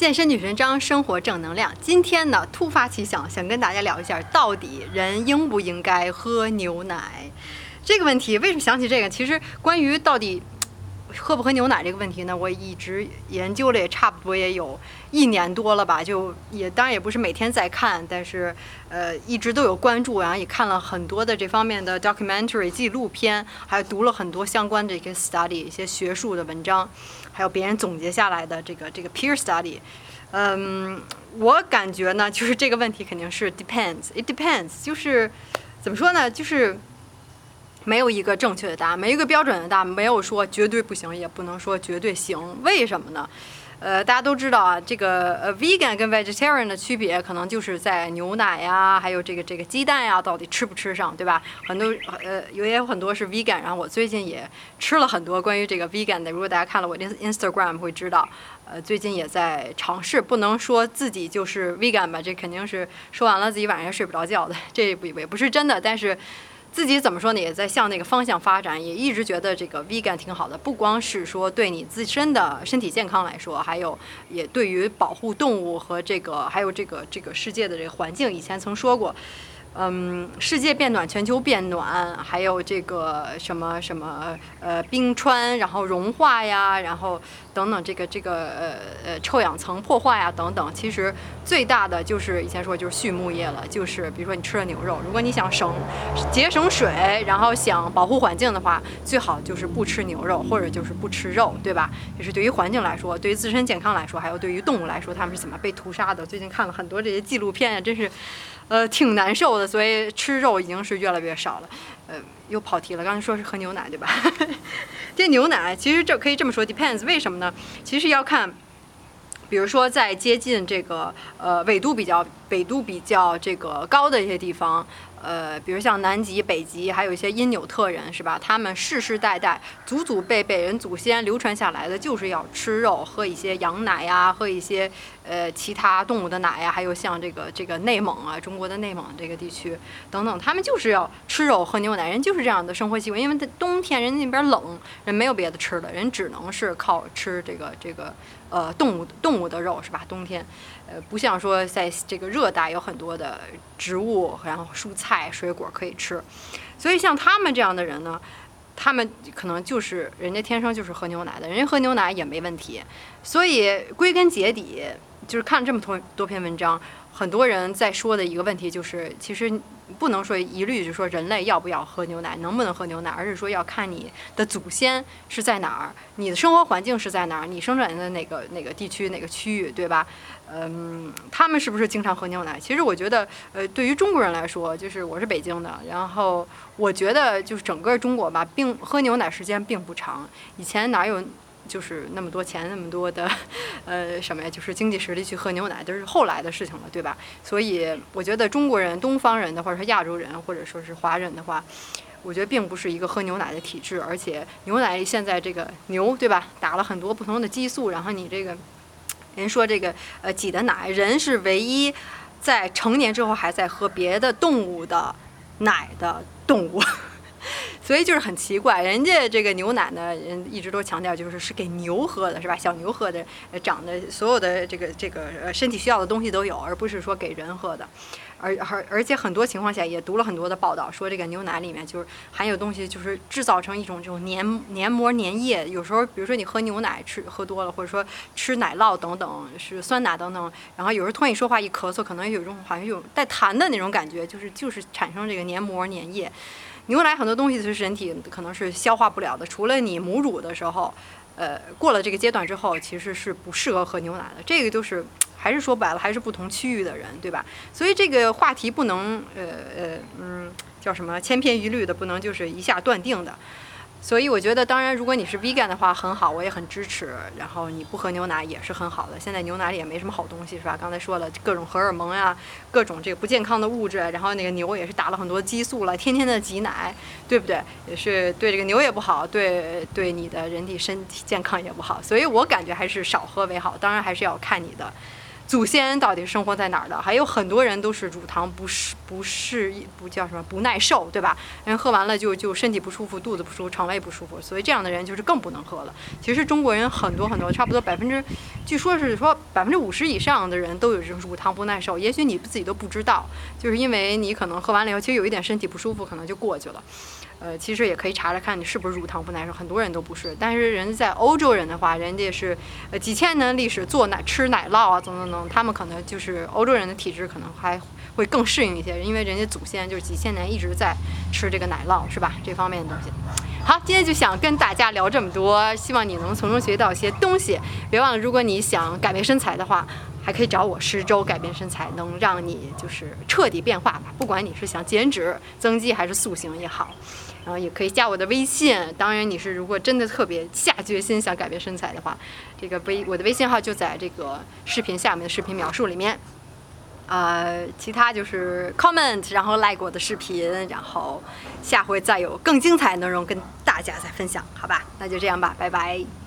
健身女神张，生活正能量。今天呢，突发奇想，想跟大家聊一下，到底人应不应该喝牛奶这个问题。为什么想起这个？其实关于到底喝不喝牛奶这个问题呢，我一直研究了也差不多也有一年多了吧。就也当然也不是每天在看，但是呃一直都有关注，然后也看了很多的这方面的 documentary 纪录片，还有读了很多相关的一个 study 一些学术的文章。还有别人总结下来的这个这个 peer study，嗯，我感觉呢，就是这个问题肯定是 depends，it depends，就是怎么说呢，就是没有一个正确的答案，没一个标准的答案，没有说绝对不行，也不能说绝对行，为什么呢？呃，大家都知道啊，这个呃，vegan 跟 vegetarian 的区别可能就是在牛奶呀，还有这个这个鸡蛋呀，到底吃不吃上，对吧？很多呃，有也有很多是 vegan，然后我最近也吃了很多关于这个 vegan 的。如果大家看了我的 Instagram 会知道，呃，最近也在尝试，不能说自己就是 vegan 吧，这肯定是说完了自己晚上睡不着觉的，这也不也不是真的，但是。自己怎么说呢？也在向那个方向发展，也一直觉得这个 vegan 挺好的。不光是说对你自身的身体健康来说，还有也对于保护动物和这个还有这个这个世界的这个环境，以前曾说过。嗯，世界变暖，全球变暖，还有这个什么什么呃冰川，然后融化呀，然后等等这个这个呃呃臭氧层破坏呀等等，其实最大的就是以前说就是畜牧业了，就是比如说你吃了牛肉，如果你想省节省水，然后想保护环境的话，最好就是不吃牛肉或者就是不吃肉，对吧？就是对于环境来说，对于自身健康来说，还有对于动物来说，它们是怎么被屠杀的？最近看了很多这些纪录片呀，真是。呃，挺难受的，所以吃肉已经是越来越少了。呃，又跑题了，刚才说是喝牛奶，对吧？这牛奶其实这可以这么说，depends，为什么呢？其实要看，比如说在接近这个呃纬度比较纬度比较这个高的一些地方。呃，比如像南极、北极，还有一些因纽特人，是吧？他们世世代代、祖祖辈辈人祖先流传下来的，就是要吃肉，喝一些羊奶呀，喝一些呃其他动物的奶呀，还有像这个这个内蒙啊，中国的内蒙这个地区等等，他们就是要吃肉、喝牛奶，人就是这样的生活习惯。因为冬天人家那边冷，人没有别的吃的，人只能是靠吃这个这个呃动物动物的肉，是吧？冬天。呃，不像说在这个热带有很多的植物，然后蔬菜、水果可以吃，所以像他们这样的人呢，他们可能就是人家天生就是喝牛奶的，人家喝牛奶也没问题。所以归根结底，就是看了这么多多篇文章，很多人在说的一个问题就是，其实不能说一律就说人类要不要喝牛奶，能不能喝牛奶，而是说要看你的祖先是在哪儿，你的生活环境是在哪儿，你生长在哪个哪个地区哪个区域，对吧？嗯，他们是不是经常喝牛奶？其实我觉得，呃，对于中国人来说，就是我是北京的，然后我觉得就是整个中国吧，并喝牛奶时间并不长。以前哪有就是那么多钱，那么多的，呃，什么呀？就是经济实力去喝牛奶，都是后来的事情了，对吧？所以我觉得中国人、东方人的，或者说亚洲人，或者说是华人的话，我觉得并不是一个喝牛奶的体质。而且牛奶现在这个牛，对吧？打了很多不同的激素，然后你这个。人说这个呃挤的奶，人是唯一在成年之后还在喝别的动物的奶的动物，所以就是很奇怪。人家这个牛奶呢，人一直都强调就是是给牛喝的，是吧？小牛喝的，长的所有的这个这个呃身体需要的东西都有，而不是说给人喝的。而而而且很多情况下也读了很多的报道，说这个牛奶里面就是含有东西，就是制造成一种这种黏黏膜粘液。有时候，比如说你喝牛奶吃喝多了，或者说吃奶酪等等，是酸奶等等，然后有时候突然一说话一咳嗽，可能有一种好像有带痰的那种感觉，就是就是产生这个黏膜粘液。牛奶很多东西是人体可能是消化不了的，除了你母乳的时候，呃，过了这个阶段之后，其实是不适合喝牛奶的。这个就是。还是说白了，还是不同区域的人，对吧？所以这个话题不能，呃呃，嗯，叫什么千篇一律的，不能就是一下断定的。所以我觉得，当然，如果你是 vegan 的话，很好，我也很支持。然后你不喝牛奶也是很好的。现在牛奶里也没什么好东西，是吧？刚才说了各种荷尔蒙呀，各种这个不健康的物质。然后那个牛也是打了很多激素了，天天的挤奶，对不对？也是对这个牛也不好，对对你的人体身体健康也不好。所以我感觉还是少喝为好。当然还是要看你的。祖先到底生活在哪儿的？还有很多人都是乳糖不适、不适不叫什么不耐受，对吧？人喝完了就就身体不舒服、肚子不舒服、肠胃不舒服，所以这样的人就是更不能喝了。其实中国人很多很多，差不多百分之据说是说百分之五十以上的人都有这种乳糖不耐受，也许你自己都不知道，就是因为你可能喝完了以后，其实有一点身体不舒服，可能就过去了。呃，其实也可以查查看你是不是乳糖不耐受，很多人都不是。但是人家在欧洲人的话，人家是呃几千年历史做奶吃奶酪啊，等等等，他们可能就是欧洲人的体质可能还会更适应一些，因为人家祖先就是几千年一直在吃这个奶酪，是吧？这方面的东西。好，今天就想跟大家聊这么多，希望你能从中学到一些东西。别忘了，如果你想改变身材的话。还可以找我十周改变身材，能让你就是彻底变化吧。不管你是想减脂、增肌还是塑形也好，然后也可以加我的微信。当然，你是如果真的特别下决心想改变身材的话，这个微我的微信号就在这个视频下面的视频描述里面。呃，其他就是 comment，然后 like 我的视频，然后下回再有更精彩内容跟大家再分享，好吧？那就这样吧，拜拜。